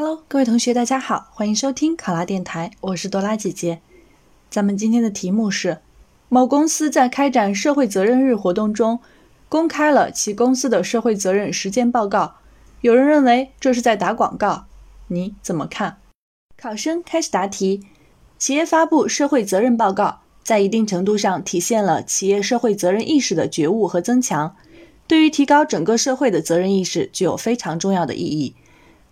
Hello，各位同学，大家好，欢迎收听考拉电台，我是多拉姐姐。咱们今天的题目是：某公司在开展社会责任日活动中，公开了其公司的社会责任实践报告。有人认为这是在打广告，你怎么看？考生开始答题。企业发布社会责任报告，在一定程度上体现了企业社会责任意识的觉悟和增强，对于提高整个社会的责任意识具有非常重要的意义。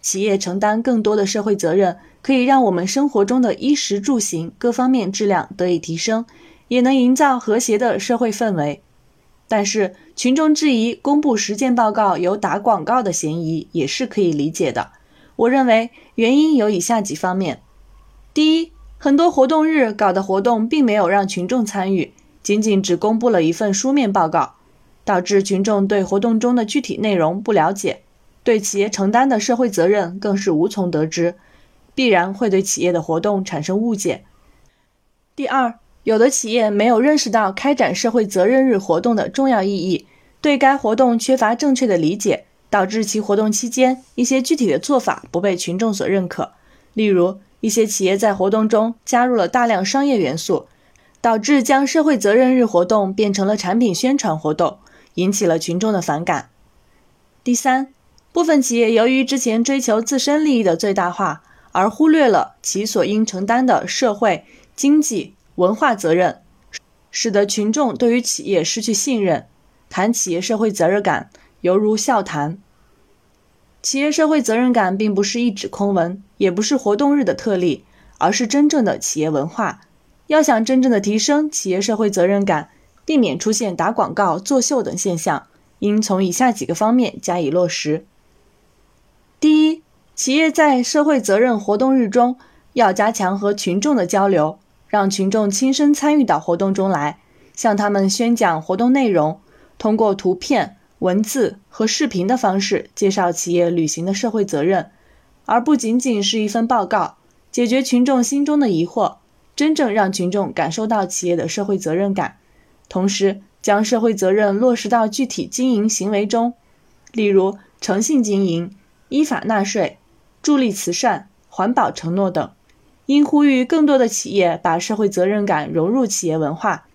企业承担更多的社会责任，可以让我们生活中的衣食住行各方面质量得以提升，也能营造和谐的社会氛围。但是，群众质疑公布实践报告有打广告的嫌疑，也是可以理解的。我认为原因有以下几方面：第一，很多活动日搞的活动并没有让群众参与，仅仅只公布了一份书面报告，导致群众对活动中的具体内容不了解。对企业承担的社会责任更是无从得知，必然会对企业的活动产生误解。第二，有的企业没有认识到开展社会责任日活动的重要意义，对该活动缺乏正确的理解，导致其活动期间一些具体的做法不被群众所认可。例如，一些企业在活动中加入了大量商业元素，导致将社会责任日活动变成了产品宣传活动，引起了群众的反感。第三。部分企业由于之前追求自身利益的最大化，而忽略了其所应承担的社会、经济、文化责任，使得群众对于企业失去信任。谈企业社会责任感，犹如笑谈。企业社会责任感并不是一纸空文，也不是活动日的特例，而是真正的企业文化。要想真正的提升企业社会责任感，避免出现打广告、作秀等现象，应从以下几个方面加以落实。企业在社会责任活动日中要加强和群众的交流，让群众亲身参与到活动中来，向他们宣讲活动内容，通过图片、文字和视频的方式介绍企业履行的社会责任，而不仅仅是一份报告，解决群众心中的疑惑，真正让群众感受到企业的社会责任感，同时将社会责任落实到具体经营行为中，例如诚信经营。依法纳税、助力慈善、环保承诺等，应呼吁更多的企业把社会责任感融入企业文化，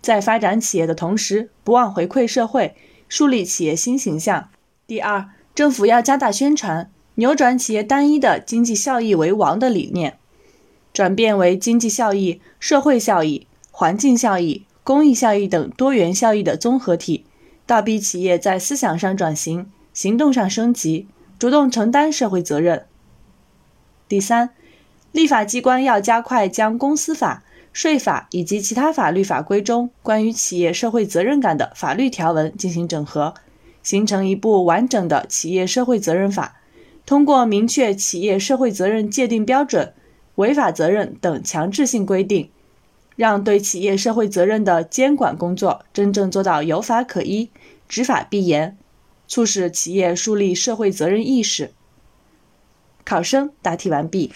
在发展企业的同时，不忘回馈社会，树立企业新形象。第二，政府要加大宣传，扭转企业单一的经济效益为王的理念，转变为经济效益、社会效益、环境效益、公益效益等多元效益的综合体，倒逼企业在思想上转型，行动上升级。主动承担社会责任。第三，立法机关要加快将公司法、税法以及其他法律法规中关于企业社会责任感的法律条文进行整合，形成一部完整的企业社会责任法。通过明确企业社会责任界定标准、违法责任等强制性规定，让对企业社会责任的监管工作真正做到有法可依、执法必严。促使企业树立社会责任意识。考生答题完毕。